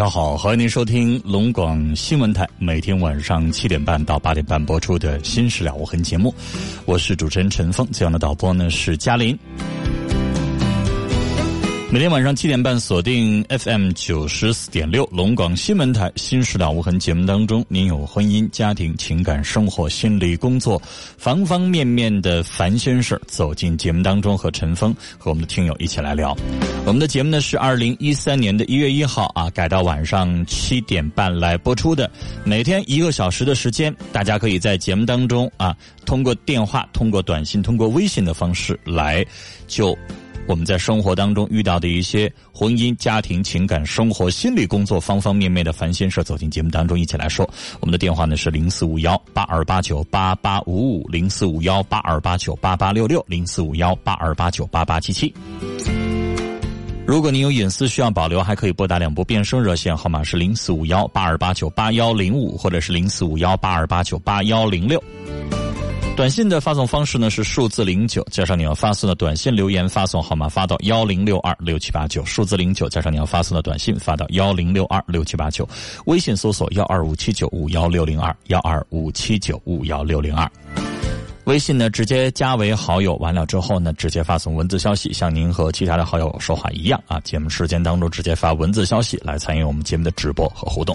上好，欢迎您收听龙广新闻台每天晚上七点半到八点半播出的《新事了无痕》节目，我是主持人陈峰，这样的导播呢是嘉林。每天晚上七点半锁定 FM 九十四点六龙广新闻台《新事了无痕》节目当中，您有婚姻、家庭、情感、生活、心理、工作方方面面的烦心事走进节目当中，和陈峰和我们的听友一起来聊。我们的节目呢是二零一三年的一月一号啊改到晚上七点半来播出的，每天一个小时的时间，大家可以在节目当中啊通过电话、通过短信、通过微信的方式来就。我们在生活当中遇到的一些婚姻、家庭、情感、生活、心理、工作方方面面的烦心事，走进节目当中一起来说。我们的电话呢是零四五幺八二八九八八五五零四五幺八二八九八八六六零四五幺八二八九八八七七。如果您有隐私需要保留，还可以拨打两部变声热线号码是零四五幺八二八九八幺零五或者是零四五幺八二八九八幺零六。短信的发送方式呢是数字零九加上你要发送的短信留言发送号码发到幺零六二六七八九数字零九加上你要发送的短信发到幺零六二六七八九微信搜索幺二五七九五幺六零二幺二五七九五幺六零二微信呢直接加为好友完了之后呢直接发送文字消息像您和其他的好友说话一样啊节目时间当中直接发文字消息来参与我们节目的直播和互动。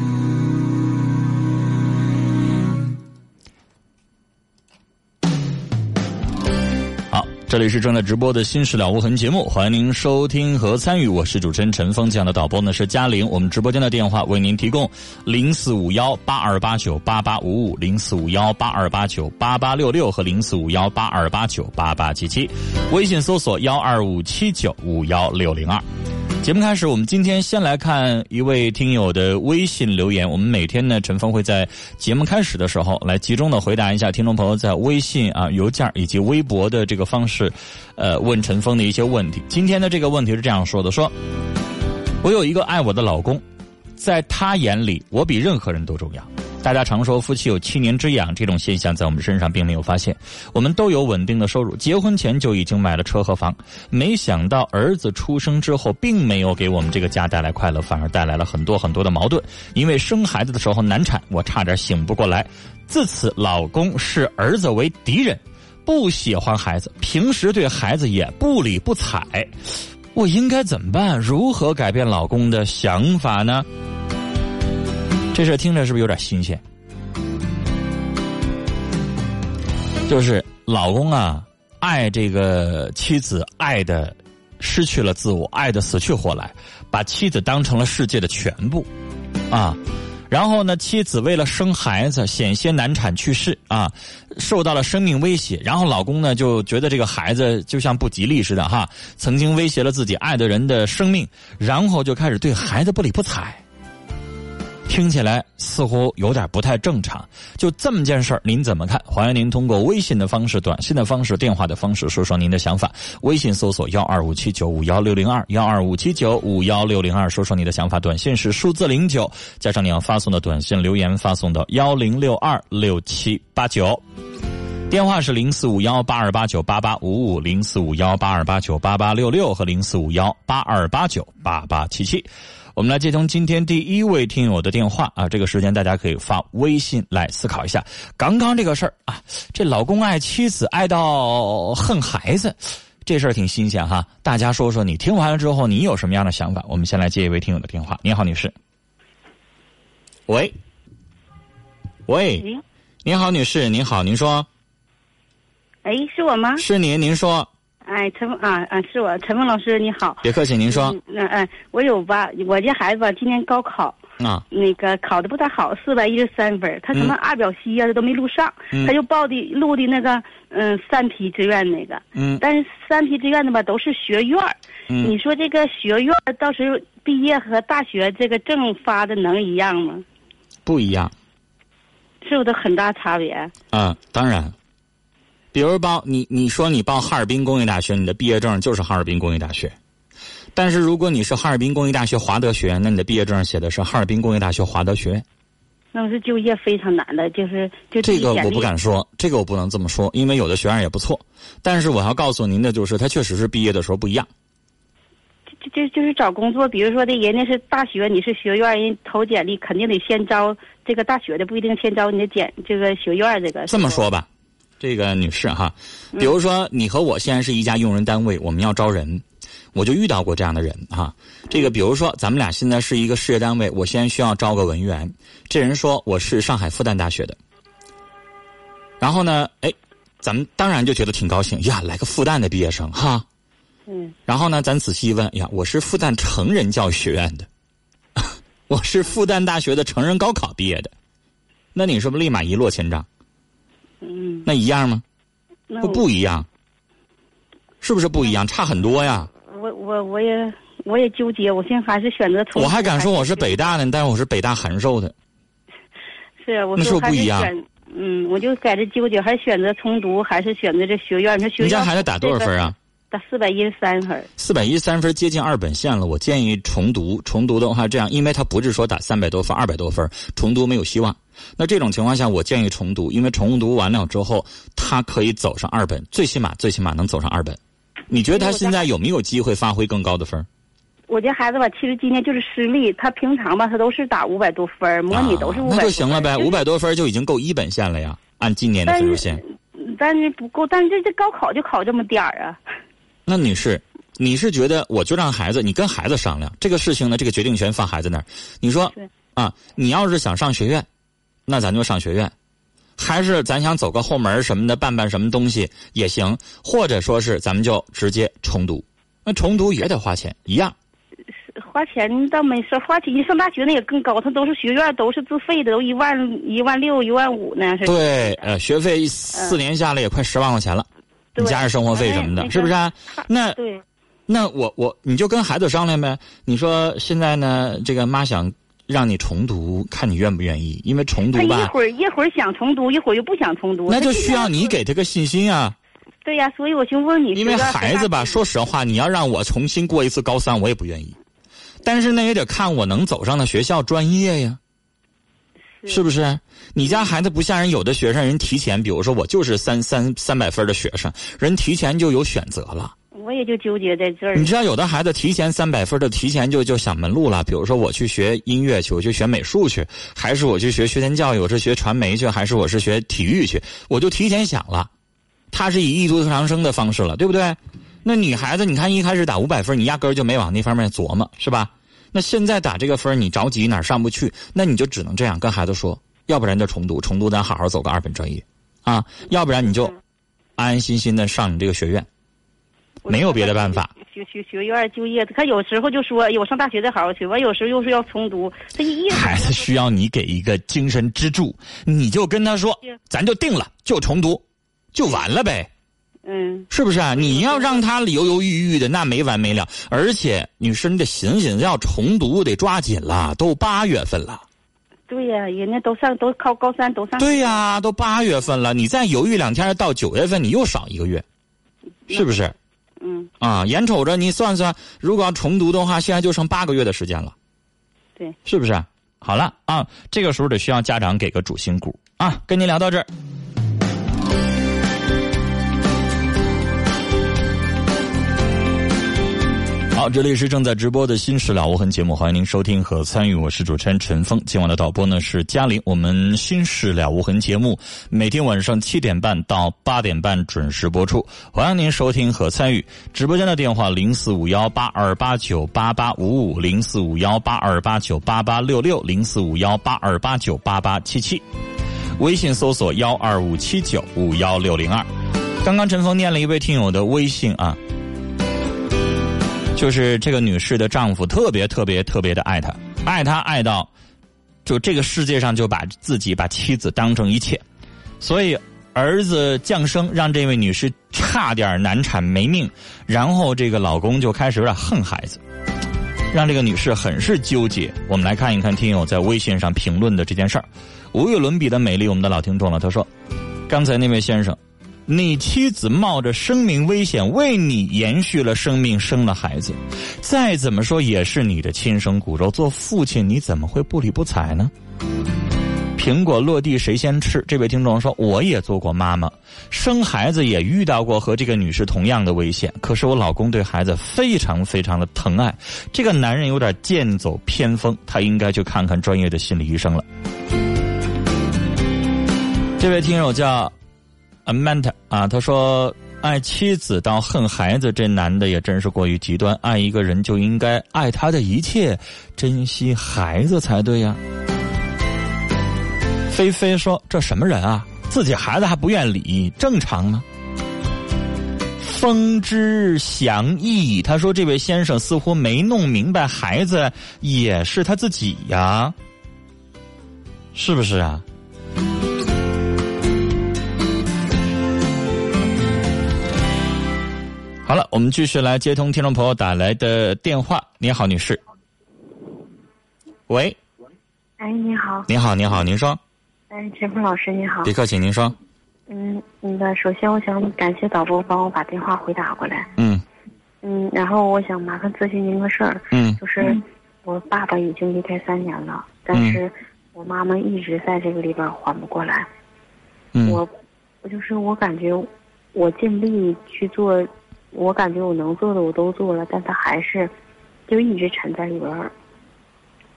这里是正在直播的《新事了无痕》节目，欢迎您收听和参与。我是主持人陈峰，这样的导播呢是嘉玲。我们直播间的电话为您提供零四五幺八二八九八八五五、零四五幺八二八九八八六六和零四五幺八二八九八八七七。微信搜索幺二五七九五幺六零二。节目开始，我们今天先来看一位听友的微信留言。我们每天呢，陈峰会在节目开始的时候来集中的回答一下听众朋友在微信啊、邮件以及微博的这个方式，呃，问陈峰的一些问题。今天的这个问题是这样说的：说，我有一个爱我的老公，在他眼里，我比任何人都重要。大家常说夫妻有七年之痒，这种现象在我们身上并没有发现。我们都有稳定的收入，结婚前就已经买了车和房。没想到儿子出生之后，并没有给我们这个家带来快乐，反而带来了很多很多的矛盾。因为生孩子的时候难产，我差点醒不过来。自此，老公视儿子为敌人，不喜欢孩子，平时对孩子也不理不睬。我应该怎么办？如何改变老公的想法呢？这事听着是不是有点新鲜？就是老公啊，爱这个妻子，爱的失去了自我，爱的死去活来，把妻子当成了世界的全部，啊，然后呢，妻子为了生孩子险些难产去世啊，受到了生命威胁，然后老公呢就觉得这个孩子就像不吉利似的哈，曾经威胁了自己爱的人的生命，然后就开始对孩子不理不睬。听起来似乎有点不太正常。就这么件事儿，您怎么看？欢迎您通过微信的方式、短信的方式、电话的方式说说您的想法。微信搜索幺二五七九五幺六零二幺二五七九五幺六零二，说说你的想法。短信是数字零九，加上你要发送的短信留言发送到幺零六二六七八九。电话是零四五幺八二八九八八五五零四五幺八二八九八八六六和零四五幺八二八九八八七七。我们来接通今天第一位听友的电话啊，这个时间大家可以发微信来思考一下。刚刚这个事儿啊，这老公爱妻子爱到恨孩子，这事儿挺新鲜哈。大家说说你听完了之后，你有什么样的想法？我们先来接一位听友的电话。你好，女士。喂，喂，您好，女士，您好，您说。哎，是我吗？是您，您说。哎，陈啊啊，是我，陈峰老师，你好。别客气，您说。嗯哎，我有吧？我家孩子吧，今年高考啊，那个考的不太好，四百一十三分。他什么二表西呀，他都没录上，他就报的录的那个嗯三批志愿那个。嗯。但是三批志愿的吧，都是学院嗯。你说这个学院到时候毕业和大学这个证发的能一样吗？不一样。是不是都很大差别？啊，当然。比如报你，你说你报哈尔滨工业大学，你的毕业证就是哈尔滨工业大学。但是如果你是哈尔滨工业大学华德学院，那你的毕业证写的是哈尔滨工业大学华德学院。那是就业非常难的，就是就这个我不敢说，这个我不能这么说，因为有的学院也不错。但是我要告诉您的就是，他确实是毕业的时候不一样。就就就是找工作，比如说的人家是大学，你是学院，人投简历肯定得先招这个大学的，不一定先招你的简这个学院这个。这么说吧。这个女士哈，比如说你和我现在是一家用人单位，我们要招人，我就遇到过这样的人哈。这个比如说咱们俩现在是一个事业单位，我现在需要招个文员，这人说我是上海复旦大学的，然后呢，哎，咱们当然就觉得挺高兴呀，来个复旦的毕业生哈。嗯。然后呢，咱仔细一问，呀，我是复旦成人教育学院的，我是复旦大学的成人高考毕业的，那你是不是立马一落千丈？嗯，那一样吗？不不一样，是不是不一样？差很多呀。我我我也我也纠结，我现在还是选择从。我还敢说我是北大的，但是我是北大函授的。是啊，我说不一样。嗯，我就在这纠结，还是选择重读，还是选择这学院？你说学院。你家孩子打多少分啊？打四百一十三分。四百一十三分接近二本线了，我建议重读。重读的话，这样，因为他不是说打三百多分、二百多分，重读没有希望。那这种情况下，我建议重读，因为重读完了之后，他可以走上二本，最起码最起码能走上二本。你觉得他现在有没有机会发挥更高的分？我家孩子吧，其实今年就是失利，他平常吧，他都是打五百多分，模拟都是五百。那就行了呗，五百多分就已经够一本线了呀，按今年的分数线。但是不够，但是这这高考就考这么点儿啊。那女士，你是觉得我就让孩子，你跟孩子商量这个事情呢？这个决定权放孩子那儿。你说啊，你要是想上学院。那咱就上学院，还是咱想走个后门什么的，办办什么东西也行，或者说是咱们就直接重读，那重读也得花钱，一样。花钱倒没事，花钱你上大学那也更高，他都是学院，都是自费的，都一万一万六一万五呢。对，呃，学费四年下来也快十万块钱了，你加上生活费什么的，是不是啊？那对，那我我你就跟孩子商量呗。你说现在呢，这个妈想。让你重读，看你愿不愿意。因为重读吧，一会儿一会儿想重读，一会儿又不想重读。那就需要你给他个信心啊。对呀，所以我就问你。因为孩子吧，说实话，你要让我重新过一次高三，我也不愿意。但是那也得看我能走上的学校专业呀，是不是？你家孩子不像人，有的学生人提前，比如说我就是三三三百分的学生，人提前就有选择了。我也就纠结在这儿。你知道，有的孩子提前三百分的，提前就就想门路了。比如说，我去学音乐去，我去学美术去，还是我去学学前教育，我是学传媒去，还是我是学体育去？我就提前想了，他是以艺术特长生的方式了，对不对？那女孩子，你看一开始打五百分，你压根儿就没往那方面琢磨，是吧？那现在打这个分，你着急哪儿上不去？那你就只能这样跟孩子说，要不然就重读，重读咱好好走个二本专业，啊，要不然你就安安心心的上你这个学院。没有别的办法。学学学院就业，他有时候就说：“有上大学的好好学。”完有时候又是要重读。他一孩子需要你给一个精神支柱，你就跟他说：“咱就定了，就重读，就完了呗。”嗯，是不是啊？你要让他犹犹豫豫的，那没完没了。而且，女士，你得醒醒，要重读得抓紧了，都八月份了。对呀、人家都上都考高三都上。对呀、都八月份了，你再犹豫两天，到九月份你又少一个月，是不是？嗯，啊，眼瞅着你算算，如果要重读的话，现在就剩八个月的时间了，对，是不是？好了啊，这个时候得需要家长给个主心骨啊。跟您聊到这儿。好，这里是正在直播的《新事了无痕》节目，欢迎您收听和参与，我是主持人陈峰。今晚的导播呢是嘉玲。我们《新事了无痕》节目每天晚上七点半到八点半准时播出，欢迎您收听和参与。直播间的电话零四五幺八二八九八八五五零四五幺八二八九八八六六零四五幺八二八九八八七七，微信搜索幺二五七九五幺六零二。刚刚陈峰念了一位听友的微信啊。就是这个女士的丈夫特别特别特别的爱她，爱她爱到，就这个世界上就把自己把妻子当成一切，所以儿子降生让这位女士差点难产没命，然后这个老公就开始有点恨孩子，让这个女士很是纠结。我们来看一看听友在微信上评论的这件事儿，无与伦比的美丽，我们的老听众了，他说，刚才那位先生。你妻子冒着生命危险为你延续了生命，生了孩子，再怎么说也是你的亲生骨肉。做父亲你怎么会不理不睬呢？苹果落地谁先吃？这位听众说，我也做过妈妈，生孩子也遇到过和这个女士同样的危险。可是我老公对孩子非常非常的疼爱，这个男人有点剑走偏锋，他应该去看看专业的心理医生了。这位听友叫。Amanda 啊，他说爱妻子到恨孩子，这男的也真是过于极端。爱一个人就应该爱他的一切，珍惜孩子才对呀。菲菲说：“这什么人啊？自己孩子还不愿理，正常吗？”风之祥意，他说：“这位先生似乎没弄明白，孩子也是他自己呀，是不是啊？”好了，我们继续来接通听众朋友打来的电话。你好，女士。喂，哎，你好，你好，你好，您说。哎，陈峰老师你好别。客气，您说。嗯，那个，首先我想感谢导播帮我把电话回打过来。嗯嗯，然后我想麻烦咨询您个事儿，嗯就是我爸爸已经离开三年了，但是我妈妈一直在这个里边缓不过来。嗯我，我就是我感觉我尽力去做，我感觉我能做的我都做了，但他还是就一直沉在里边儿。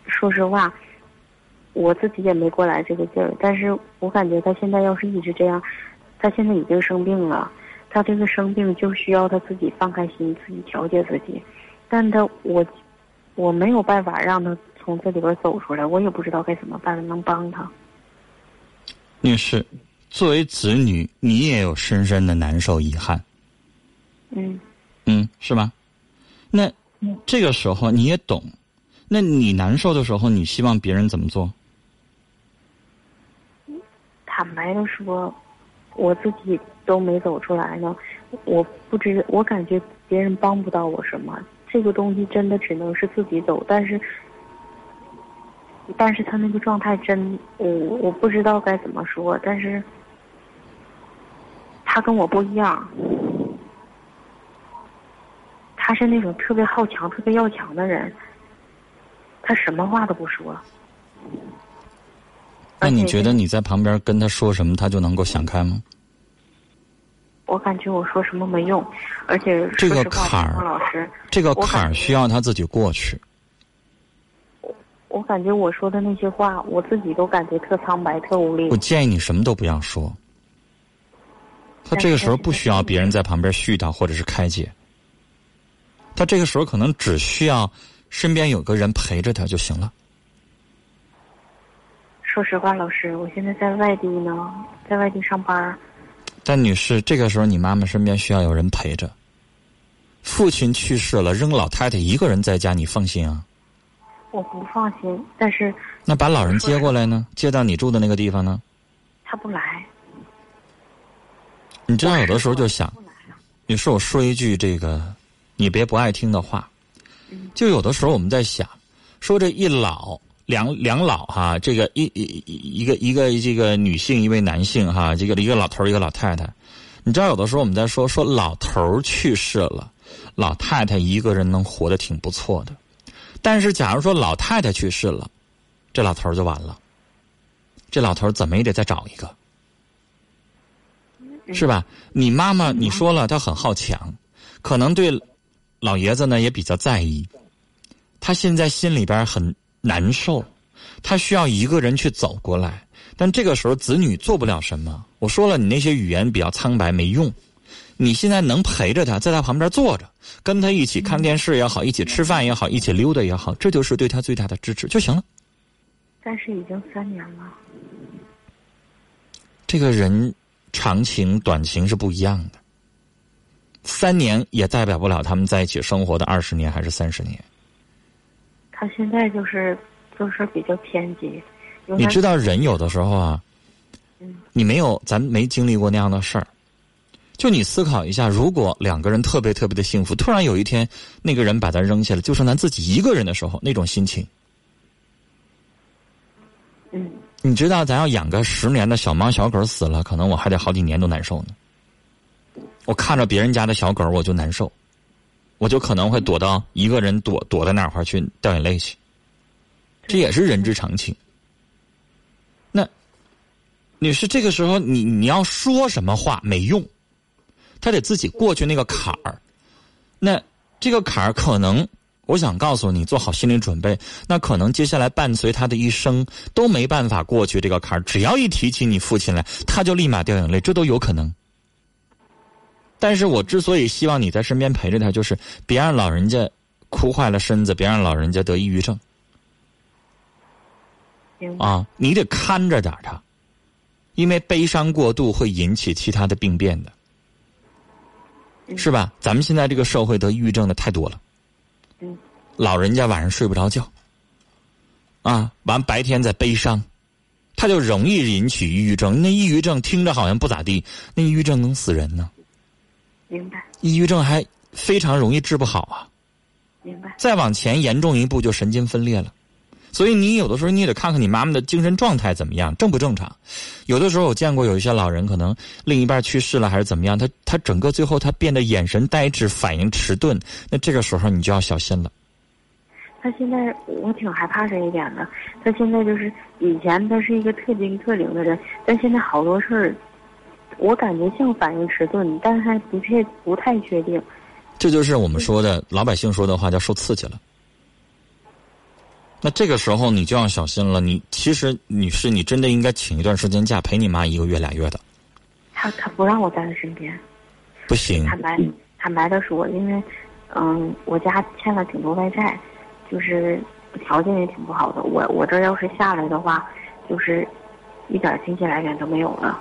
说实话，我自己也没过来这个劲儿，但是我感觉他现在要是一直这样，他现在已经生病了，他这个生病就需要他自己放开心，自己调节自己，但他我我没有办法让他从这里边走出来，我也不知道该怎么办能帮他。女士，作为子女，你也有深深的难受、遗憾，嗯嗯，是吗？那这个时候你也懂，那你难受的时候，你希望别人怎么做？坦白的说，我自己都没走出来呢，我不知，我感觉别人帮不到我什么。这个东西真的只能是自己走，但是，但是他那个状态真，我我不知道该怎么说，但是，他跟我不一样，他是那种特别好强、特别要强的人，他什么话都不说。那你觉得你在旁边跟他说什么，他就能够想开吗？我感觉我说什么没用，而且这个坎儿老师，这个坎儿需要他自己过去。我感觉我说的那些话，我自己都感觉特苍白、特无力我。建议你什么都不要说。他这个时候不需要别人在旁边絮叨或者是开解，他这个时候可能只需要身边有个人陪着他就行了。说实话，老师，我现在在外地呢，在外地上班，但女士，这个时候你妈妈身边需要有人陪着。父亲去世了，扔老太太一个人在家，你放心啊？我不放心。但是那把老人接过来呢？接到你住的那个地方呢？他不来，你知道，有的时候就想。女士，我说一句这个，你别不爱听的话，就有的时候我们在想，说这一老两两老哈，这个一一一个一个这个女性，一位男性哈，这个一个老头一个老太太。你知道，有的时候我们在说说老头去世了，老太太一个人能活得挺不错的。但是，假如说老太太去世了，这老头就完了。这老头怎么也得再找一个，是吧？你妈妈你说了，她很好强，可能对老爷子呢也比较在意。他现在心里边很难受，他需要一个人去走过来。但这个时候，子女做不了什么。我说了，你那些语言比较苍白，没用。你现在能陪着他，在他旁边坐着，跟他一起看电视也好，一起吃饭也好，一起溜达也好，这就是对他最大的支持就行了。但是已经三年了。这个人长情短情是不一样的。三年也代表不了他们在一起生活的二十年还是三十年。他现在就是做事比较偏激。你知道人有的时候啊，你没有咱没经历过那样的事儿，就你思考一下，如果两个人特别特别的幸福，突然有一天那个人把他扔下了，就剩咱自己一个人的时候，那种心情。嗯。你知道，咱要养个十年的小猫小狗死了，可能我还得好几年都难受呢。我看着别人家的小狗，我就难受，我就可能会躲到一个人躲躲到哪块去掉眼泪去。这也是人之常情。那，女士，这个时候你你要说什么话没用，他得自己过去那个坎儿。那这个坎儿可能。我想告诉你，做好心理准备。那可能接下来伴随他的一生都没办法过去这个坎儿。只要一提起你父亲来，他就立马掉眼泪，这都有可能。但是我之所以希望你在身边陪着他，就是别让老人家哭坏了身子，别让老人家得抑郁症。啊，你得看着点他，因为悲伤过度会引起其他的病变的，是吧？咱们现在这个社会得抑郁症的太多了。老人家晚上睡不着觉，啊，完白天在悲伤，他就容易引起抑郁症。那抑郁症听着好像不咋地，那抑郁症能死人呢。明白。抑郁症还非常容易治不好啊。明白。再往前严重一步就神经分裂了，所以你有的时候你也得看看你妈妈的精神状态怎么样，正不正常。有的时候我见过有一些老人，可能另一半去世了还是怎么样，他他整个最后他变得眼神呆滞，反应迟钝，那这个时候你就要小心了。他现在我挺害怕这一点的。他现在就是以前他是一个特精特灵的人，但现在好多事儿，我感觉像反应迟钝，但还不确不太确定。这就是我们说的老百姓说的话，叫受刺激了。那这个时候你就要小心了。你其实女士，你真的应该请一段时间假陪你妈一个月俩月的。他他不让我在他身边。不行。坦白坦白的说，因为嗯，我家欠了挺多外债。就是条件也挺不好的，我我这要是下来的话，就是一点经济来源都没有了。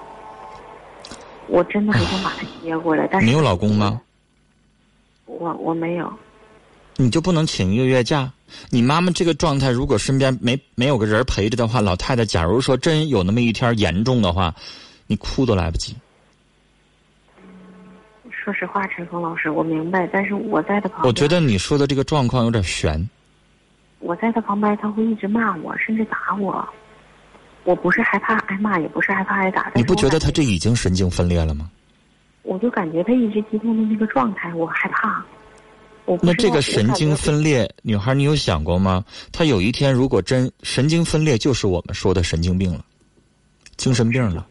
我真的很想把他接过来，但是你有老公吗？我我没有。你就不能请一个月假？你妈妈这个状态，如果身边没没有个人陪着的话，老太太，假如说真有那么一天严重的话，你哭都来不及。说实话，陈峰老师，我明白，但是我在他旁边。我觉得你说的这个状况有点悬。我在他旁边，他会一直骂我，甚至打我。我不是害怕挨骂，也不是害怕挨打。你不觉得他这已经神经分裂了吗？我就感觉他一直激动的那个状态，我害怕。那这个神经分裂，女孩，你有想过吗？他有一天如果真神经分裂，就是我们说的神经病了，精神病了。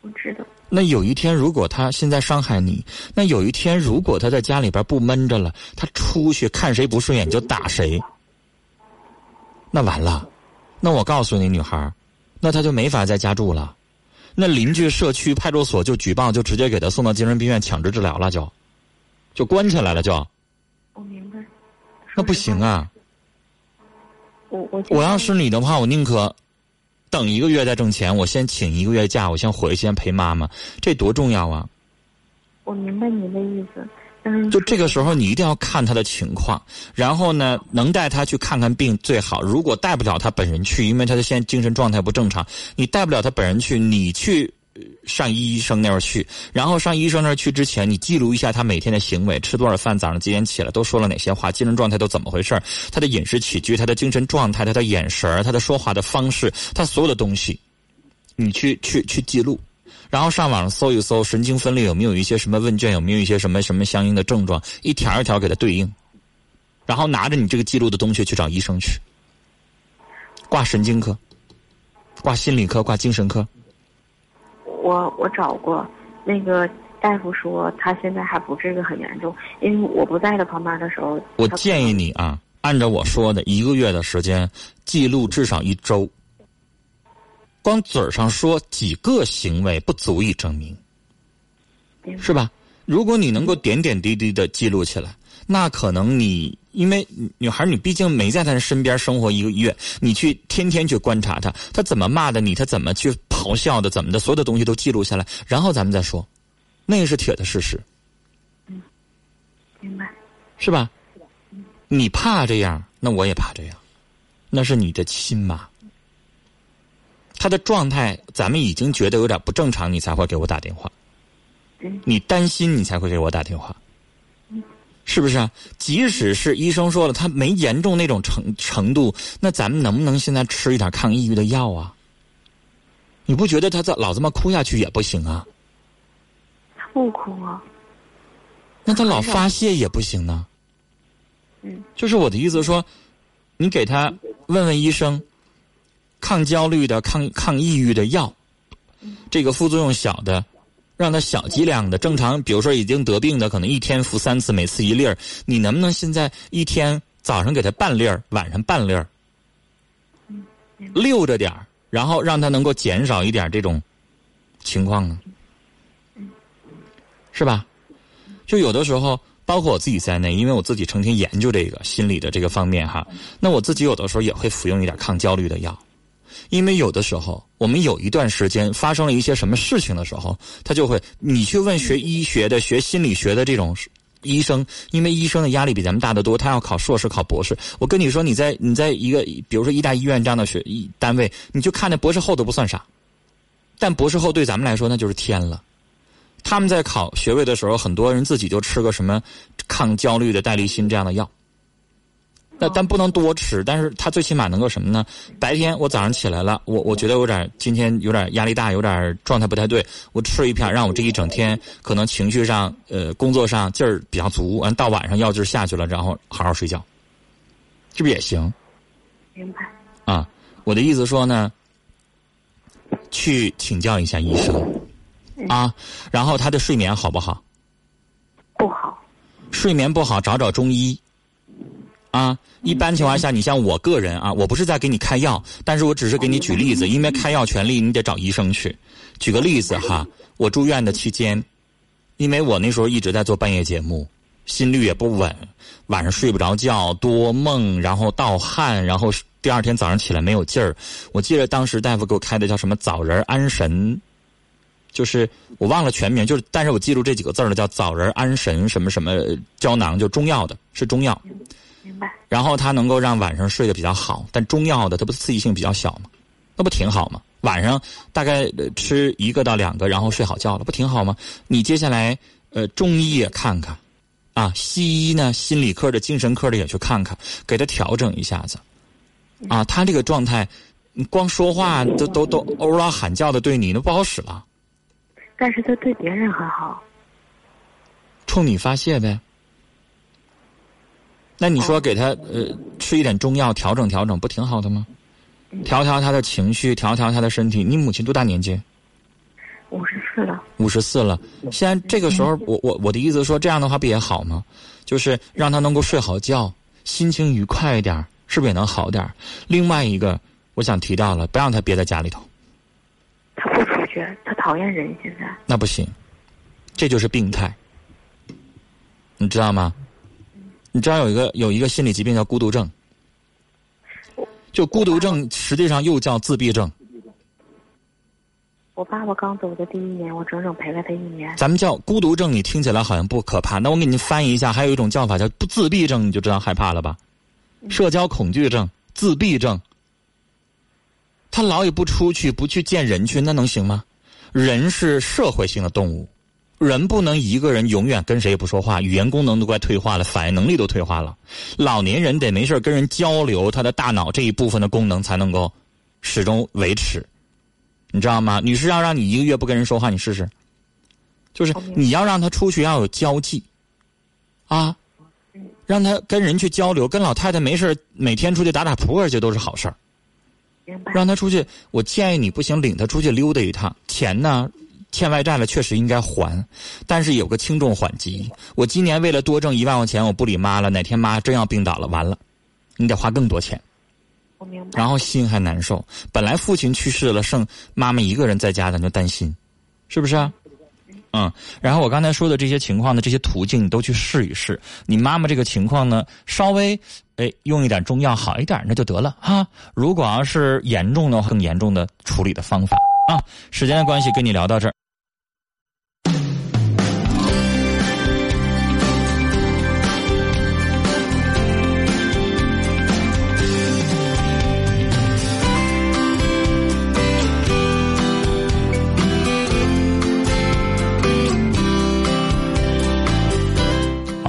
我知道。那有一天，如果他现在伤害你，那有一天，如果他在家里边不闷着了，他出去看谁不顺眼就打谁。那完了，那我告诉你，女孩那他就没法在家住了，那邻居、社区、派出所就举报，就直接给他送到精神病院强制治疗了，就，就关起来了，就。我明白。那不行啊。我我我要是你的话，我宁可等一个月再挣钱，我先请一个月假，我先回去先陪妈妈，这多重要啊！我明白你的意思。就这个时候，你一定要看他的情况，然后呢，能带他去看看病最好。如果带不了他本人去，因为他的现在精神状态不正常，你带不了他本人去，你去上医生那儿去，然后上医生那儿去之前，你记录一下他每天的行为，吃多少饭，早上几点起来，都说了哪些话，精神状态都怎么回事他的饮食起居，他的精神状态，他的眼神他的说话的方式，他所有的东西，你去去去记录，然后上网上搜一搜神经分裂有没有一些什么问卷，有没有一些什么什么相应的症状，一条一条给他对应，然后拿着你这个记录的东西去找医生去，挂神经科，挂心理科，挂精神科。我我找过，那个大夫说他现在还不至于很严重，因为我不在他旁边的时候。我建议你啊，按照我说的一个月的时间记录至少一周。光嘴上说几个行为不足以证明，是吧？如果你能够点点滴滴的记录起来，那可能你因为女孩你毕竟没在她身边生活一个月，你去天天去观察她，她怎么骂的你，她怎么去。咆哮的怎么的，所有的东西都记录下来，然后咱们再说，那个是铁的事实。嗯，明白，是吧？你怕这样，那我也怕这样，那是你的亲妈。他的状态，咱们已经觉得有点不正常，你才会给我打电话。你担心，你才会给我打电话。是不是啊？即使是医生说了他没严重那种程程度，那咱们能不能现在吃一点抗抑郁的药啊？你不觉得他这老这么哭下去也不行啊？他不哭啊。那他老发泄也不行呢。嗯。就是我的意思说，你给他问问医生，抗焦虑的、抗抗抑郁的药，这个副作用小的，让他小剂量的，正常，比如说已经得病的，可能一天服三次，每次一粒儿。你能不能现在一天早上给他半粒儿，晚上半粒儿？溜着点儿。然后让他能够减少一点这种情况呢，是吧？就有的时候，包括我自己在内，因为我自己成天研究这个心理的这个方面哈，那我自己有的时候也会服用一点抗焦虑的药，因为有的时候我们有一段时间发生了一些什么事情的时候，他就会你去问学医学的、学心理学的这种。医生，因为医生的压力比咱们大得多，他要考硕士、考博士。我跟你说，你在你在一个比如说医大医院这样的学医单位，你就看那博士后都不算啥，但博士后对咱们来说那就是天了。他们在考学位的时候，很多人自己就吃个什么抗焦虑的代利辛这样的药。那但不能多吃，但是他最起码能够什么呢？白天我早上起来了，我我觉得有点今天有点压力大，有点状态不太对，我吃一片，让我这一整天可能情绪上、呃工作上劲儿比较足，完到晚上药劲儿下去了，然后好好睡觉，是不是也行？明白。啊，我的意思说呢，去请教一下医生啊，然后他的睡眠好不好？不好。睡眠不好，找找中医。啊，一般情况下，你像我个人啊，我不是在给你开药，但是我只是给你举例子，因为开药权利你得找医生去。举个例子哈，我住院的期间，因为我那时候一直在做半夜节目，心率也不稳，晚上睡不着觉，多梦，然后盗汗，然后第二天早上起来没有劲儿。我记得当时大夫给我开的叫什么枣仁安神，就是我忘了全名，就是但是我记住这几个字儿了，叫枣仁安神什么什么胶囊，就中药的，是中药。明白。然后它能够让晚上睡得比较好，但中药的它不刺激性比较小吗？那不挺好吗？晚上大概吃一个到两个，然后睡好觉了，不挺好吗？你接下来呃中医也看看，啊西医呢心理科的、精神科的也去看看，给他调整一下子，啊他这个状态，光说话都都都欧拉喊叫的对你那不好使了。但是他对别人很好。冲你发泄呗。那你说给他呃吃一点中药调整调整不挺好的吗？调调他的情绪，调调他的身体。你母亲多大年纪？五十四了。五十四了。现在这个时候，我我我的意思说，这样的话不也好吗？就是让他能够睡好觉，心情愉快一点，是不是也能好点？另外一个，我想提到了，不让他憋在家里头。他不出去，他讨厌人。现在那不行，这就是病态，你知道吗？你知道有一个有一个心理疾病叫孤独症，就孤独症实际上又叫自闭症。我爸爸刚走的第一年，我整整陪了他一年。咱们叫孤独症，你听起来好像不可怕。那我给您翻译一下，还有一种叫法叫不自闭症，你就知道害怕了吧？社交恐惧症、自闭症，他老也不出去，不去见人去，那能行吗？人是社会性的动物，人不能一个人永远跟谁也不说话，语言功能都快退化了，反应能力都退化了。老年人得没事跟人交流，他的大脑这一部分的功能才能够始终维持，你知道吗？女士要让你一个月不跟人说话，你试试，就是你要让他出去要有交际，啊，让他跟人去交流，跟老太太没事每天出去打打扑克去都是好事儿。让他出去，我建议你不行，领他出去溜达一趟。钱呢，欠外债了，确实应该还，但是有个轻重缓急。我今年为了多挣一万块钱，我不理妈了。哪天妈真要病倒了，完了，你得花更多钱。我明白。然后心还难受，本来父亲去世了，剩妈妈一个人在家，咱就担心，是不是啊？嗯。然后我刚才说的这些情况呢，这些途径你都去试一试。你妈妈这个情况呢，稍微。哎，用一点中药好一点，那就得了哈。如果要是严重的话，更严重的处理的方法啊。时间的关系，跟你聊到这儿。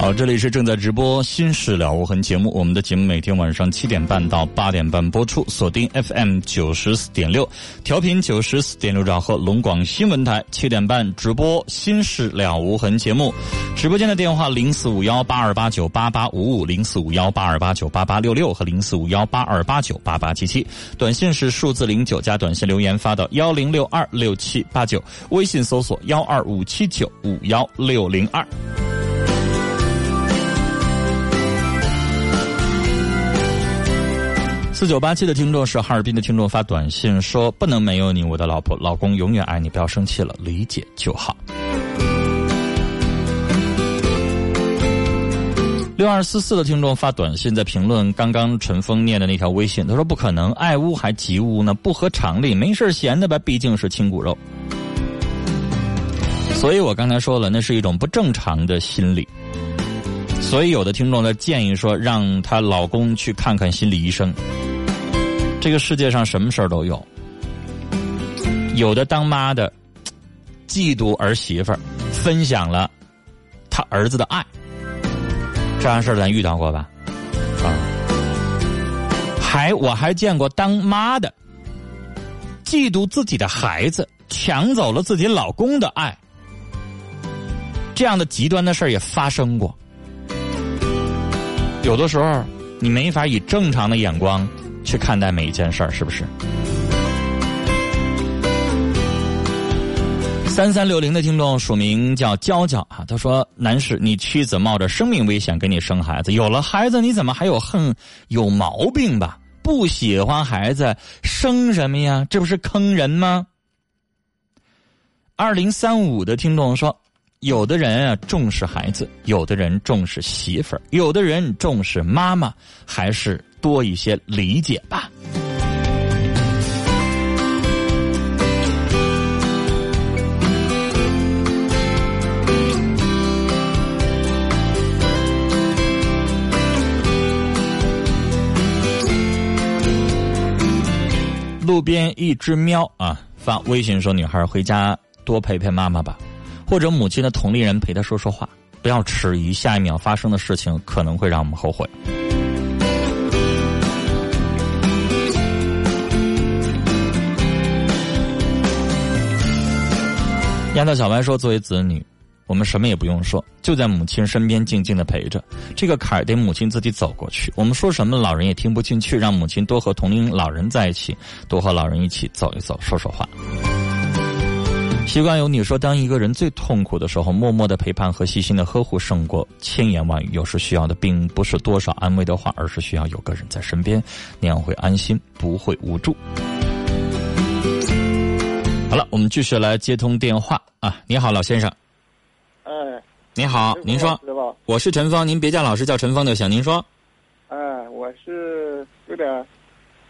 好，这里是正在直播《心事了无痕》节目。我们的节目每天晚上七点半到八点半播出，锁定 FM 九十四点六，调频九十四点六兆赫，龙广新闻台七点半直播《心事了无痕》节目。直播间的电话零四五幺八二八九八八五五、零四五幺八二八九八八六六和零四五幺八二八九八八七七。短信是数字零九加短信留言发到幺零六二六七八九，微信搜索幺二五七九五幺六零二。四九八七的听众是哈尔滨的听众发短信说：“不能没有你，我的老婆，老公永远爱你，不要生气了，理解就好。”六二四四的听众发短信在评论刚刚陈峰念的那条微信，他说：“不可能，爱屋还及乌呢，不合常理，没事闲的吧，毕竟是亲骨肉。”所以我刚才说了，那是一种不正常的心理。所以，有的听众呢建议说，让她老公去看看心理医生。这个世界上什么事儿都有，有的当妈的嫉妒儿媳妇儿，分享了他儿子的爱，这样事儿咱遇到过吧？啊，还我还见过当妈的嫉妒自己的孩子，抢走了自己老公的爱，这样的极端的事儿也发生过。有的时候，你没法以正常的眼光去看待每一件事儿，是不是？三三六零的听众署名叫娇娇啊，他说：“男士，你妻子冒着生命危险给你生孩子，有了孩子你怎么还有恨？有毛病吧？不喜欢孩子，生什么呀？这不是坑人吗？”二零三五的听众说。有的人啊重视孩子，有的人重视媳妇儿，有的人重视妈妈，还是多一些理解吧。路边一只喵啊，发微信说：“女孩回家多陪陪妈妈吧。”或者母亲的同龄人陪他说说话，不要迟疑，下一秒发生的事情可能会让我们后悔。丫头小白说：“作为子女，我们什么也不用说，就在母亲身边静静的陪着。这个坎儿得母亲自己走过去。我们说什么，老人也听不进去。让母亲多和同龄老人在一起，多和老人一起走一走，说说话。”习惯有你说，当一个人最痛苦的时候，默默的陪伴和细心的呵护胜过千言万语。有时需要的并不是多少安慰的话，而是需要有个人在身边，那样会安心，不会无助。好了，我们继续来接通电话啊！你好，老先生。哎，你好，您说，我是陈芳，您别叫老师，叫陈芳就行。您说。哎，我是有点。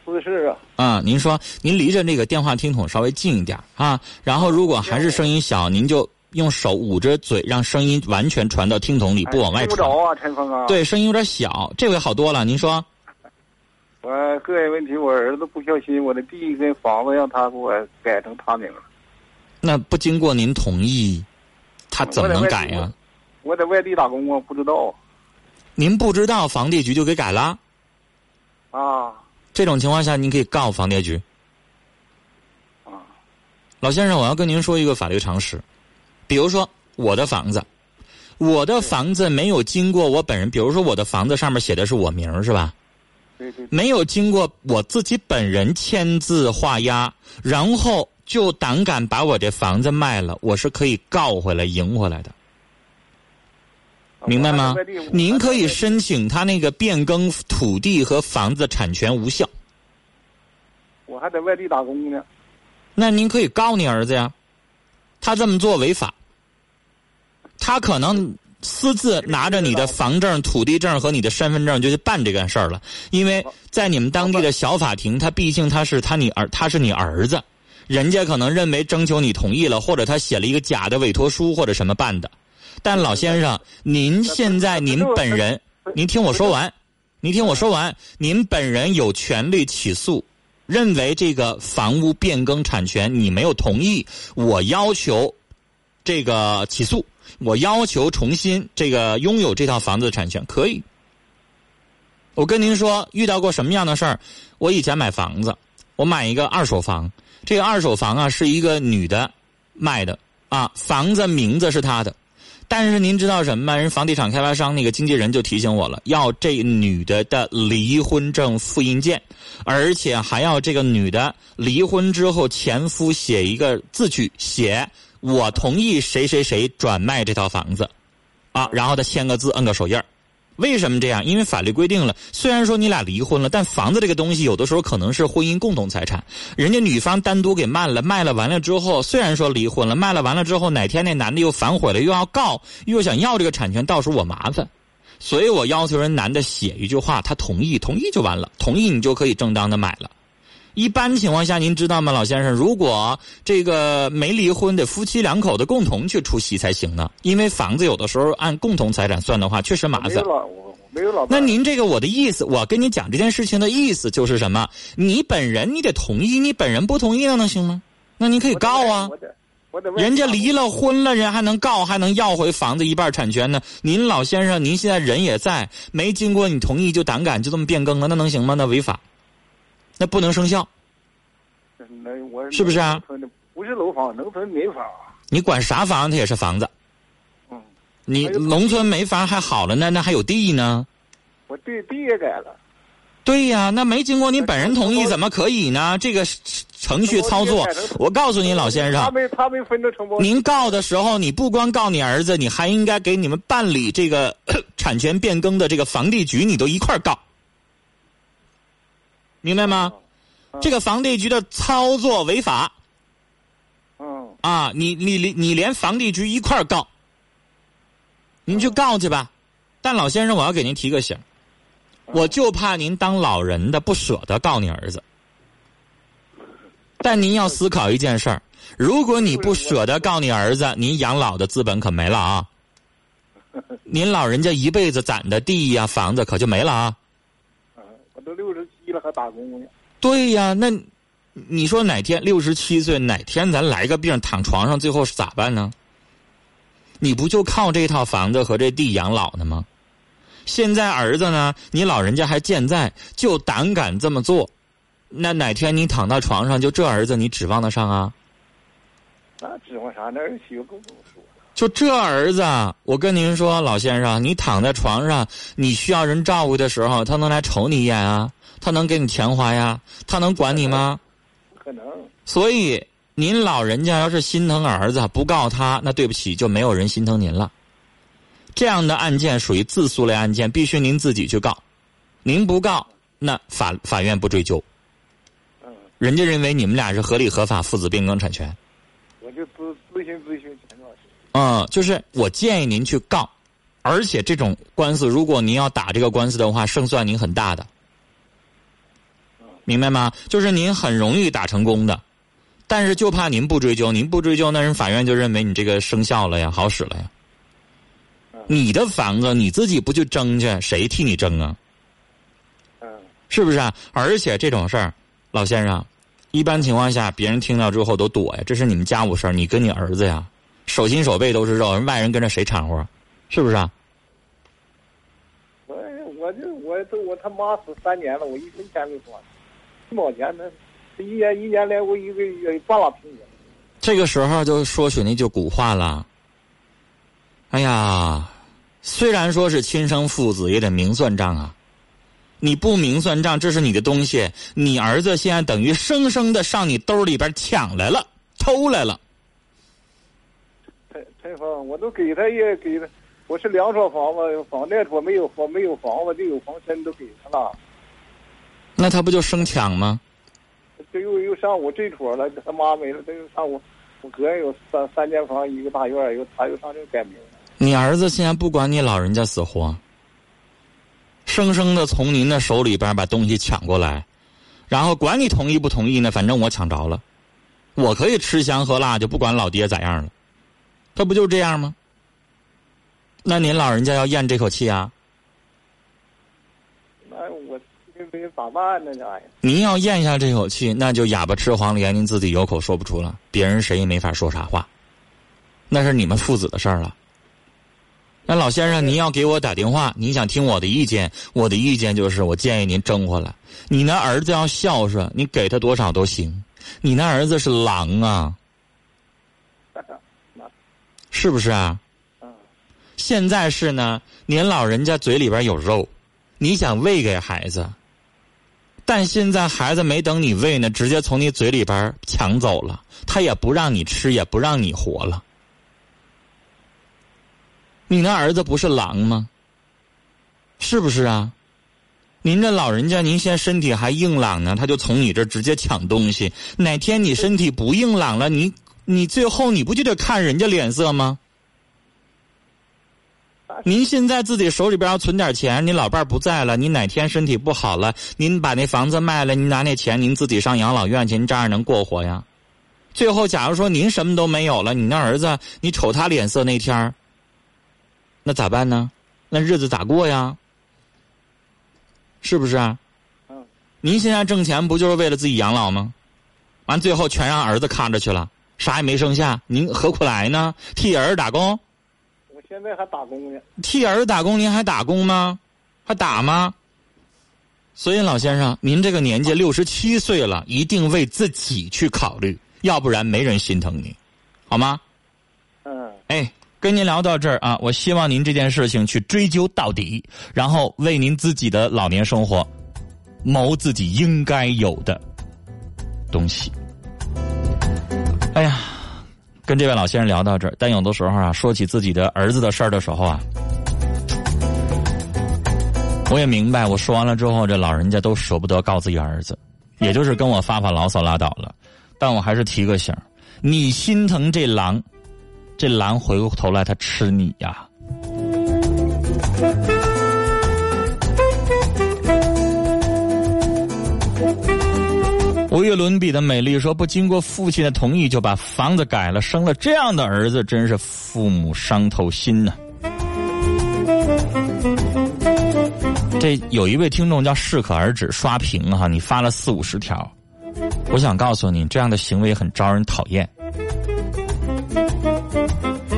不是啊，啊，您说您离着那个电话听筒稍微近一点啊，然后如果还是声音小，您就用手捂着嘴，让声音完全传到听筒里，不往外传。听不着啊，陈峰啊。对，声音有点小，这回好多了。您说，我个人问题，我儿子不小心，我的第一间房子让他给我改成他名了。那不经过您同意，他怎么能改呀？我在外地打工，啊不知道。您不知道，房地局就给改了。啊这种情况下，您可以告房地局。啊老先生，我要跟您说一个法律常识，比如说我的房子，我的房子没有经过我本人，比如说我的房子上面写的是我名儿是吧？对对没有经过我自己本人签字画押，然后就胆敢把我这房子卖了，我是可以告回来、赢回来的，明白吗？您可以申请他那个变更土地和房子产权无效，我还在外地打工呢。那您可以告你儿子呀，他这么做违法，他可能私自拿着你的房证、土地证和你的身份证就去办这件事儿了，因为在你们当地的小法庭，他毕竟他是他你儿他是你儿子，人家可能认为征求你同意了，或者他写了一个假的委托书或者什么办的。但老先生，您现在您本人，您听我说完，您听我说完，您本人有权利起诉，认为这个房屋变更产权你没有同意，我要求这个起诉，我要求重新这个拥有这套房子的产权，可以。我跟您说，遇到过什么样的事儿？我以前买房子，我买一个二手房，这个二手房啊是一个女的卖的啊，房子名字是她的，但是您知道什么吗？人房地产开发商那个经纪人就提醒我了，要这女的的离婚证复印件，而且还要这个女的离婚之后前夫写一个字去，写我同意谁谁谁转卖这套房子，啊，然后他签个字，摁个手印儿。为什么这样？因为法律规定了，虽然说你俩离婚了，但房子这个东西有的时候可能是婚姻共同财产。人家女方单独给卖了，卖了完了之后，虽然说离婚了，卖了完了之后，哪天那男的又反悔了，又要告，又想要这个产权，到时候我麻烦。所以我要求人男的写一句话，他同意，同意就完了，同意你就可以正当的买了。一般情况下，您知道吗，老先生？如果这个没离婚的夫妻两口子共同去出席才行呢，因为房子有的时候按共同财产算的话，确实麻烦。没有老我我没有老。那您这个我的意思，我跟你讲这件事情的意思就是什么？你本人你得同意，你本人不同意那能行吗？那您可以告啊人家离了婚了，人还能告，还能要回房子一半产权呢。您老先生，您现在人也在，没经过你同意就胆敢就这么变更了，那能行吗？那违法，那不能生效。那我是不是啊不是楼房，农村没房。你管啥房，它也是房子。嗯，你农村没房还好了呢，那还有地呢。我地地也改了。对呀，那没经过你本人同意，怎么可以呢？这个程序操作，我告诉你，老先他生，没他没分到承包。您告的时候，你不光告你儿子，你还应该给你们办理这个 产权变更的这个房地局，你都一块儿告，明白吗？这个房地局的操作违法嗯啊！你你你你连房地局一块儿告，您去告去吧。但老先生，我要给您提个醒，我就怕您当老人的不舍得告你儿子。但您要思考一件事儿：如果你不舍得告你儿子，您养老的资本可没了啊！您老人家一辈子攒的地呀、房子可就没了啊！嗯，我都六十七了还打工呢。对呀，那你说哪天六十七岁，哪天咱来个病躺床上，最后是咋办呢？你不就靠这套房子和这地养老呢吗？现在儿子呢，你老人家还健在，就胆敢这么做，那哪天你躺到床上，就这儿子你指望得上啊？那指望啥？那儿媳妇不跟我说。就这儿子，我跟您说，老先生，你躺在床上，你需要人照顾的时候，他能来瞅你一眼啊？他能给你钱花呀？他能管你吗？不可能。所以，您老人家要是心疼儿子，不告他，那对不起，就没有人心疼您了。这样的案件属于自诉类案件，必须您自己去告。您不告，那法法院不追究。嗯，人家认为你们俩是合理合法父子变更产权。我就咨咨询咨询钱老师。嗯，就是我建议您去告，而且这种官司，如果您要打这个官司的话，胜算您很大的，明白吗？就是您很容易打成功的，但是就怕您不追究，您不追究，那人法院就认为你这个生效了呀，好使了呀。你的房子你自己不去争去，谁替你争啊？嗯是不是啊？而且这种事儿，老先生，一般情况下，别人听到之后都躲呀，这是你们家务事儿，你跟你儿子呀，手心手背都是肉，人外人跟着谁掺和？是不是啊？我我就我都我他妈死三年了，我一分钱没花，一毛钱呢，一年一年来我一个月半拉平均。这个时候就说起那句古话了。哎呀，虽然说是亲生父子，也得明算账啊。你不明算账，这是你的东西，你儿子现在等于生生的上你兜里边抢来了，偷来了。陈陈峰，我都给他也给他，我是两所房子，房贷我没有房没有房子，就有房钱都给他了。那他不就生抢吗？这又又上我这撮了，他妈没了，这又上我，我个人有三三间房，一个大院，又他又上这改名了。你儿子现在不管你老人家死活。生生的从您的手里边把东西抢过来，然后管你同意不同意呢？反正我抢着了，我可以吃香喝辣，就不管老爹咋样了。他不就这样吗？那您老人家要咽这口气啊？那我这这咋办呢？这玩意儿？您要咽下这口气，那就哑巴吃黄连，您自己有口说不出了，别人谁也没法说啥话。那是你们父子的事儿了。那老先生，您要给我打电话，您想听我的意见？我的意见就是，我建议您争回来。你那儿子要孝顺，你给他多少都行。你那儿子是狼啊，是不是啊？现在是呢，您老人家嘴里边有肉，你想喂给孩子，但现在孩子没等你喂呢，直接从你嘴里边抢走了，他也不让你吃，也不让你活了。你那儿子不是狼吗？是不是啊？您这老人家，您现在身体还硬朗呢，他就从你这直接抢东西。哪天你身体不硬朗了，你你最后你不就得看人家脸色吗？您现在自己手里边要存点钱，您老伴儿不在了，您哪天身体不好了，您把那房子卖了，您拿那钱，您自己上养老院去，您照样能过活呀？最后，假如说您什么都没有了，你那儿子，你瞅他脸色那天儿。那咋办呢？那日子咋过呀？是不是啊？嗯。您现在挣钱不就是为了自己养老吗？完最后全让儿子看着去了，啥也没剩下，您何苦来呢？替儿子打工？我现在还打工呢。替儿子打工，您还打工吗？还打吗？所以老先生，您这个年纪六十七岁了，一定为自己去考虑，要不然没人心疼你，好吗？嗯。哎。跟您聊到这儿啊，我希望您这件事情去追究到底，然后为您自己的老年生活谋自己应该有的东西。哎呀，跟这位老先生聊到这儿，但有的时候啊，说起自己的儿子的事儿的时候啊，我也明白，我说完了之后，这老人家都舍不得告自己儿子，也就是跟我发发牢骚拉倒了。但我还是提个醒你心疼这狼。这狼回过头来，它吃你呀！无与伦比的美丽说：“不经过父亲的同意就把房子改了，生了这样的儿子，真是父母伤透心呐！”这有一位听众叫适可而止刷屏哈，你发了四五十条，我想告诉你，这样的行为很招人讨厌。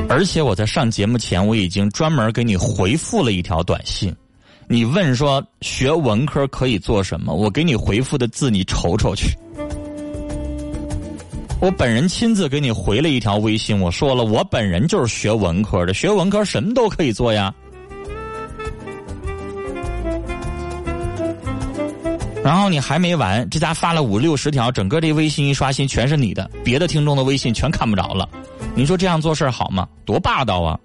而且我在上节目前，我已经专门给你回复了一条短信。你问说学文科可以做什么？我给你回复的字，你瞅瞅去。我本人亲自给你回了一条微信，我说了，我本人就是学文科的，学文科什么都可以做呀。然后你还没完，这家发了五六十条，整个这微信一刷新全是你的，别的听众的微信全看不着了。你说这样做事好吗？多霸道啊！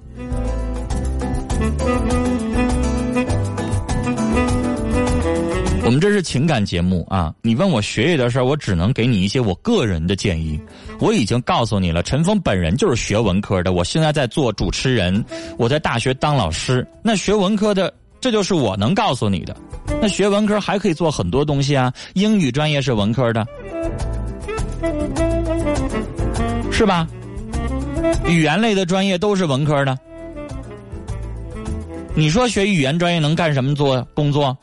我们这是情感节目啊！你问我学业的事儿，我只能给你一些我个人的建议。我已经告诉你了，陈峰本人就是学文科的，我现在在做主持人，我在大学当老师。那学文科的，这就是我能告诉你的。那学文科还可以做很多东西啊，英语专业是文科的，是吧？语言类的专业都是文科的，你说学语言专业能干什么做工作？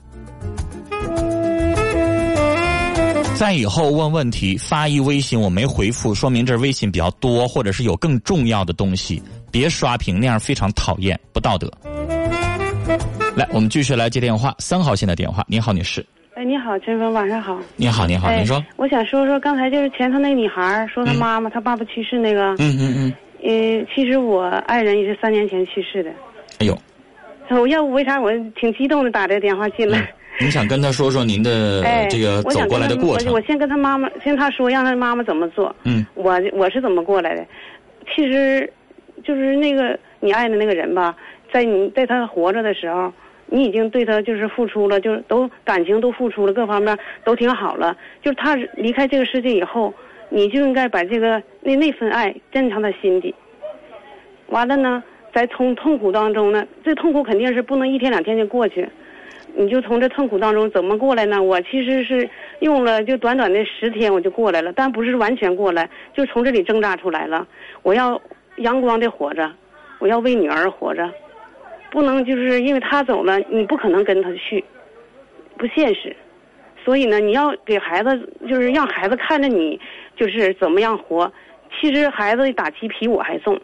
在以后问问题发一微信我没回复，说明这微信比较多，或者是有更重要的东西，别刷屏，那样非常讨厌，不道德。来，我们继续来接电话，三号线的电话。你好，女士。哎，你好，陈峰，晚上好。你好，你好，哎您说。我想说说刚才就是前头那女孩说她嗯妈妈、她爸爸去世那个。嗯嗯嗯。呃，其实我爱人也是三年前去世的。哎呦，我要不为啥我挺激动的打这个电话进来？您想跟他说说您的哎，这个走过来的过程我？我先跟他妈妈，先他说让他妈妈怎么做。嗯我我是怎么过来的？其实，就是那个你爱的那个人吧，在你在他活着的时候，你已经对他就是付出了，就是都感情都付出了，各方面都挺好了。就是他离开这个世界以后，你就应该把这个那那份爱珍藏在心底。完了呢，在从痛苦当中呢，这痛苦肯定是不能一天两天就过去。你就从这痛苦当中怎么过来呢？我其实是用了就短短的十天我就过来了，但不是完全过来，就从这里挣扎出来了。我要阳光的活着，我要为女儿活着，不能就是因为他走了，你不可能跟他去，不现实。所以呢，你要给孩子，就是让孩子看着你，就是怎么样活。其实孩子打击比我还重，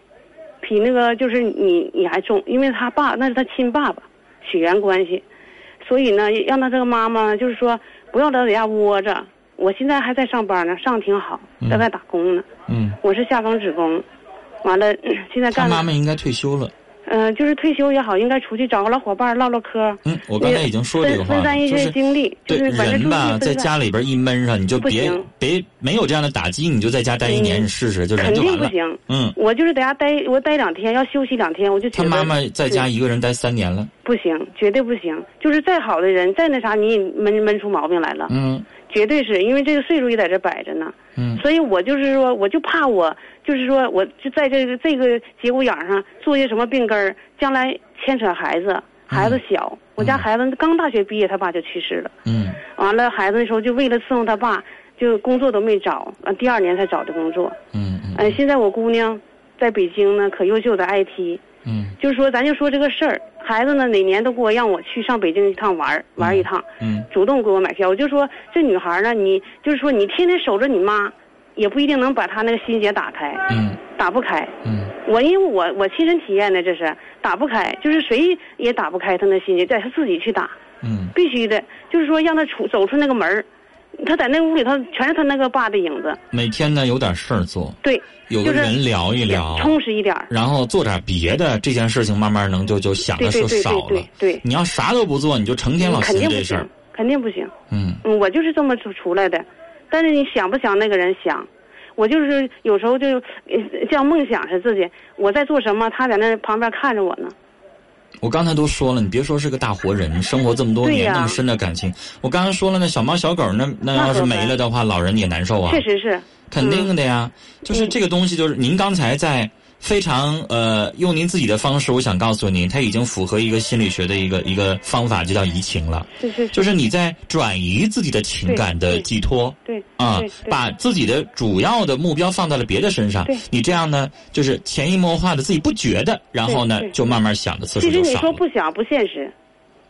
比那个就是你你还重，因为他爸那是他亲爸爸，血缘关系。所以呢，让他这个妈妈就是说，不要在家窝着。我现在还在上班呢，上挺好，在外打工呢。嗯，我是下岗职工，完了、嗯 现在他干妈妈应该退休了。嗯、就是退休也好，应该出去找个老伙伴唠唠嗑。嗯，我刚才已经说这个话了，分散一些就是精力，就对是把这注意人吧，在家里边一闷上，你就别别没有这样的打击，你就在家待一年，嗯你试试，就人肯就完了。定不行。嗯，我就是在家待，我待两天，要休息两天，我就觉得他妈妈在家一个人待三年了。不行，绝对不行。就是再好的人，再那啥，你也闷闷出毛病来了，嗯绝对是因为这个岁数也在这摆着呢。嗯所以我就是说，我就怕我，就是说，我就在这个这个节骨眼上做些什么病根儿，将来牵扯孩子，孩子小，我家孩子刚大学毕业，他爸就去世了。嗯完了，孩子那时候就为了伺候他爸，就工作都没找，完，第二年才找的工作。嗯嗯呃，现在我姑娘在北京呢，可优秀的 IT，嗯。就是说，咱就说这个事儿，孩子呢哪年都给我让我去上北京一趟玩儿玩儿一趟，嗯。主动给我买票。我就说这女孩呢，你就是说你天天守着你妈，也不一定能把她那个心结打开，嗯。打不开。嗯。我因为我我亲身体验的，这是打不开，就是谁也打不开她那心结，得她自己去打，嗯。必须的，就是说让她出走出那个门儿，她在那屋里头全是他那个爸的影子，每天呢有点事儿做，对，有个人聊一聊，充实一点。然后做点别的，这件事情慢慢能就就想的对对对就少了。对对对，你要啥都不做，你就成天老肯定不行寻这事儿。，肯定不行。嗯嗯，我就是这么出出来的，但是你想不想那个人想？我就是有时候就呃像梦想是自己我在做什么，他在那旁边看着我呢。我刚才都说了，你别说是个大活人，生活这么多年那么深的感情。我刚才说了，那小猫小狗那那要是没了的话，老人也难受啊。确实是，肯定的呀，就是嗯。这个东西，就是您刚才在非常呃用您自己的方式，我想告诉您，它已经符合一个心理学的一个一个方法，就叫移情了。是是是，就是你在转移自己的情感的寄托对啊把自己的主要的目标放在了别的身上对。你这样呢，就是潜移默化的自己不觉得，然后呢就慢慢想的次数其实你就少。说不想不现实，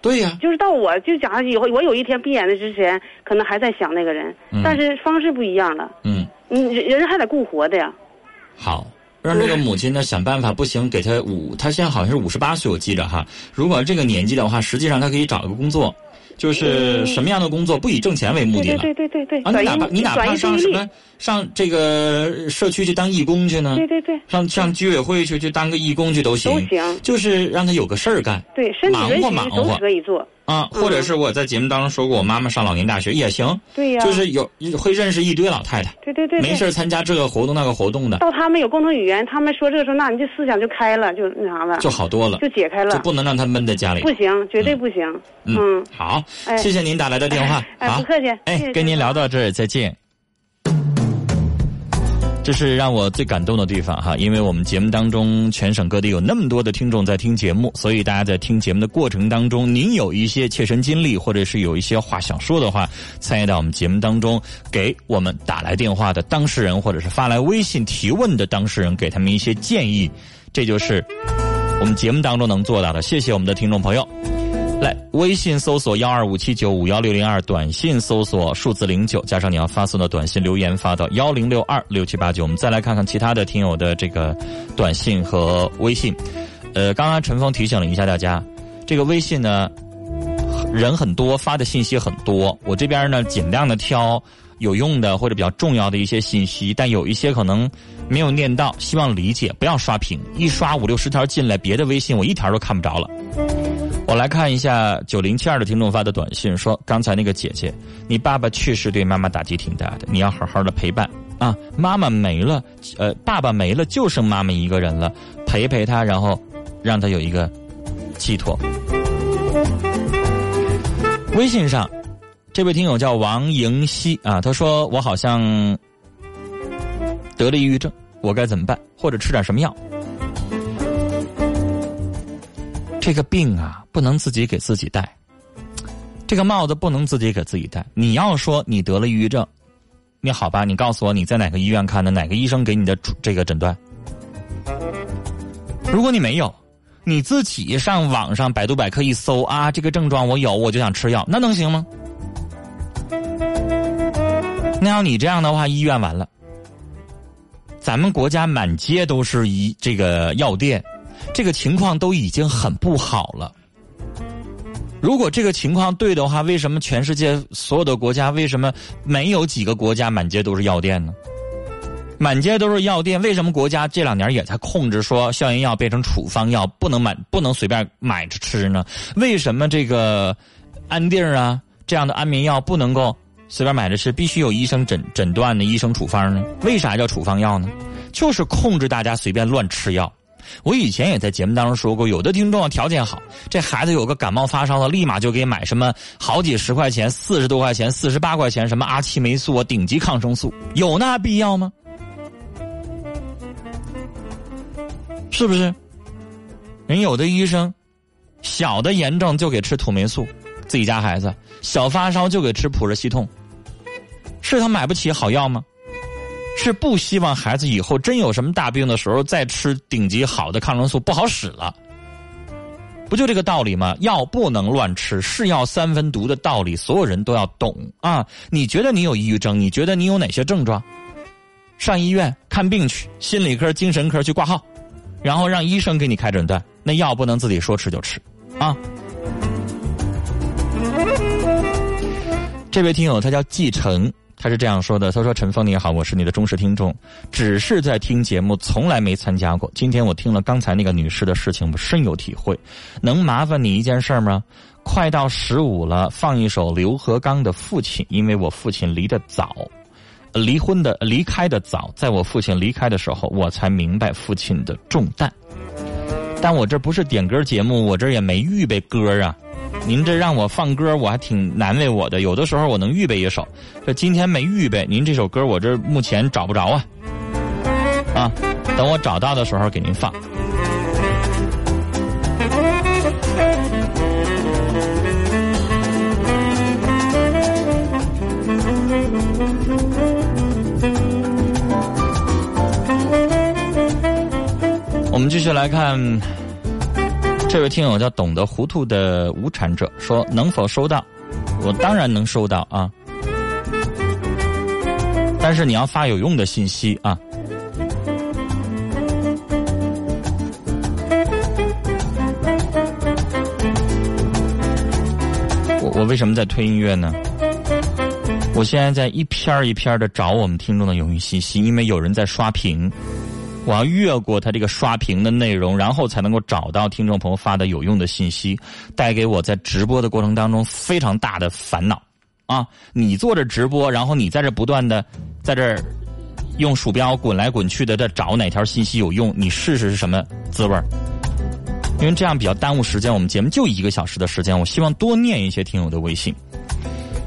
对呀，就是到我就假如以后我有一天闭眼的之前，可能还在想那个人，嗯但是方式不一样了。嗯，你，人人还得顾活的呀。好。让这个母亲呢想办法，不行，给她五，她现在好像是五十八岁，我记着哈。如果这个年纪的话，实际上她可以找一个工作，就是什么样的工作，不以挣钱为目的了。对对对对对对，啊，你哪怕你哪怕上什么上这个社区去当义工去呢？对对对上上居委会去去当个义工去都行，都行就是让他有个事儿干对，身体忙允许都活忙活可以做。啊，或者是我在节目当中说过，我妈妈上老年大学也行，对呀，就是有会认识一堆老太太，对对对，对。没事儿参加这个活动那个活动的，到他们有共同语言，他们说这个时候，那你这思想就开了，就那啥了，就好多了，就解开了。就不能让他闷在家里。不行，绝对不行。嗯，好，哎。谢谢您打来的电话，哎，好。不，客气。哎谢，跟您聊到这儿，再见。这是让我最感动的地方哈，因为我们节目当中全省各地有那么多的听众在听节目，所以大家在听节目的过程当中，您有一些切身经历，或者是有一些话想说的话，参与到我们节目当中，给我们打来电话的当事人，或者是发来微信提问的当事人，给他们一些建议，这就是我们节目当中能做到的。谢谢我们的听众朋友。来，微信搜索幺二五七九五幺六零二，短信搜索数字零九，加上你要发送的短信留言发到幺零六二六七八九。我们再来看看其他的听友的这个短信和微信。呃，刚刚陈峰提醒了一下大家，这个微信呢人很多，发的信息很多，我这边呢尽量的挑有用的或者比较重要的一些信息，但有一些可能没有念到，希望理解，不要刷屏，一刷五六十条进来，别的微信我一条都看不着了。我来看一下九零七二的听众发的短信，说刚才那个姐姐，你爸爸去世对妈妈打击挺大的，你要好好的陪伴啊。妈妈没了，呃，爸爸没了，就剩妈妈一个人了，陪陪他，然后让他有一个寄托。微信上，这位听友叫王莹熙啊，他说我好像得了抑郁症，我该怎么办？或者吃点什么药？这个病啊，不能自己给自己戴，这个帽子不能自己给自己戴。你要说你得了抑郁症，你好吧？你告诉我你在哪个医院看的，哪个医生给你的这个诊断？如果你没有，你自己上网上百度百科一搜啊，这个症状我有，我就想吃药，那能行吗？那要你这样的话，医院完了。咱们国家满街都是医这个药店。这个情况都已经很不好了。如果这个情况对的话，为什么全世界所有的国家为什么没有几个国家满街都是药店呢？满街都是药店，为什么国家这两年也在控制说消炎药变成处方药，不能买，不能随便买着吃呢？为什么这个安定啊这样的安眠药不能够随便买着吃，必须有医生诊诊断的医生处方呢？为啥叫处方药呢？就是控制大家随便乱吃药。我以前也在节目当中说过，有的听众条件好，这孩子有个感冒发烧了，立马就给买什么好几十块钱、四十多块钱、四十八块钱什么阿奇霉素啊、顶级抗生素，有那必要吗？是不是？人有的医生，小的炎症就给吃土霉素，自己家孩子小发烧就给吃普热西痛，是他买不起好药吗？是不希望孩子以后真有什么大病的时候再吃顶级好的抗生素不好使了，不就这个道理吗？药不能乱吃，是药三分毒的道理，所有人都要懂啊！你觉得你有抑郁症？你觉得你有哪些症状？上医院看病去，心理科、精神科去挂号，然后让医生给你开诊断。那药不能自己说吃就吃啊！这位听友他叫继承。他是这样说的：“他说，陈峰你好，我是你的忠实听众，只是在听节目，从来没参加过。今天我听了刚才那个女士的事情，我深有体会。能麻烦你一件事吗？快到十五了，放一首刘和刚的《父亲》，因为我父亲离得早，离婚的离开的早，在我父亲离开的时候，我才明白父亲的重担。但我这不是点歌节目，我这也没预备歌啊。”您这让我放歌，我还挺难为我的。有的时候我能预备一首，这今天没预备。您这首歌我这目前找不着啊，啊，等我找到的时候给您放。我们继续来看。这位听友叫懂得糊涂的无产者说：“能否收到？我当然能收到啊，但是你要发有用的信息啊。”我我为什么在推音乐呢？我现在在一篇一篇的找我们听众的有用信息，因为有人在刷屏。我要越过他这个刷屏的内容，然后才能够找到听众朋友发的有用的信息，带给我在直播的过程当中非常大的烦恼。啊，你做着直播，然后你在这不断的在这用鼠标滚来滚去的在找哪条信息有用，你试试是什么滋味因为这样比较耽误时间，我们节目就一个小时的时间，我希望多念一些听友的微信。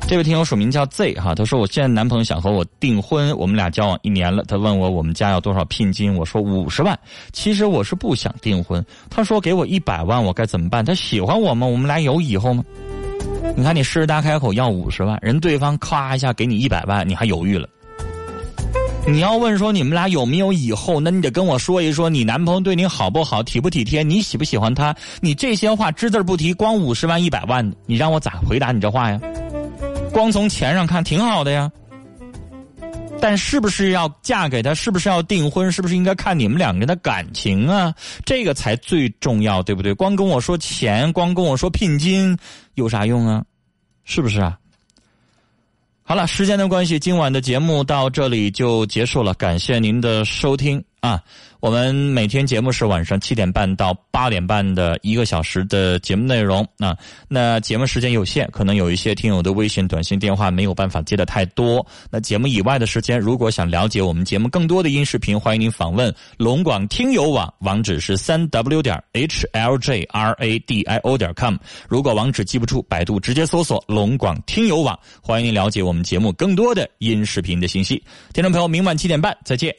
这位听友署名叫 Z 哈，他说我现在男朋友想和我订婚，我们俩交往一年了，他问我我们家要多少聘金，我说五十万。其实我是不想订婚，他说给我一百万，我该怎么办？他喜欢我吗？我们俩有以后吗？你看你狮子大开口要五十万，人对方咔一下给你一百万，你还犹豫了。你要问说你们俩有没有以后，那你得跟我说一说，你男朋友对你好不好，体不体贴，你喜不喜欢他？你这些话只字不提，光五十万一百万，你让我咋回答你这话呀？光从钱上看挺好的呀，但是不是要嫁给他？是不是要订婚？是不是应该看你们两个人的感情啊？这个才最重要，对不对？光跟我说钱，光跟我说聘金，有啥用啊？是不是啊？好了，时间的关系，今晚的节目到这里就结束了，感谢您的收听啊。我们每天节目是晚上七点半到八点半的一个小时的节目内容啊。那节目时间有限，可能有一些听友的微信、短信、电话没有办法接的太多。那节目以外的时间，如果想了解我们节目更多的音视频，欢迎您访问龙广听友网，网址是三 w 点 h l j r a d i o 点 com。如果网址记不住，百度直接搜索龙广听友网，欢迎您了解我们节目更多的音视频的信息。听众朋友，明晚七点半再见。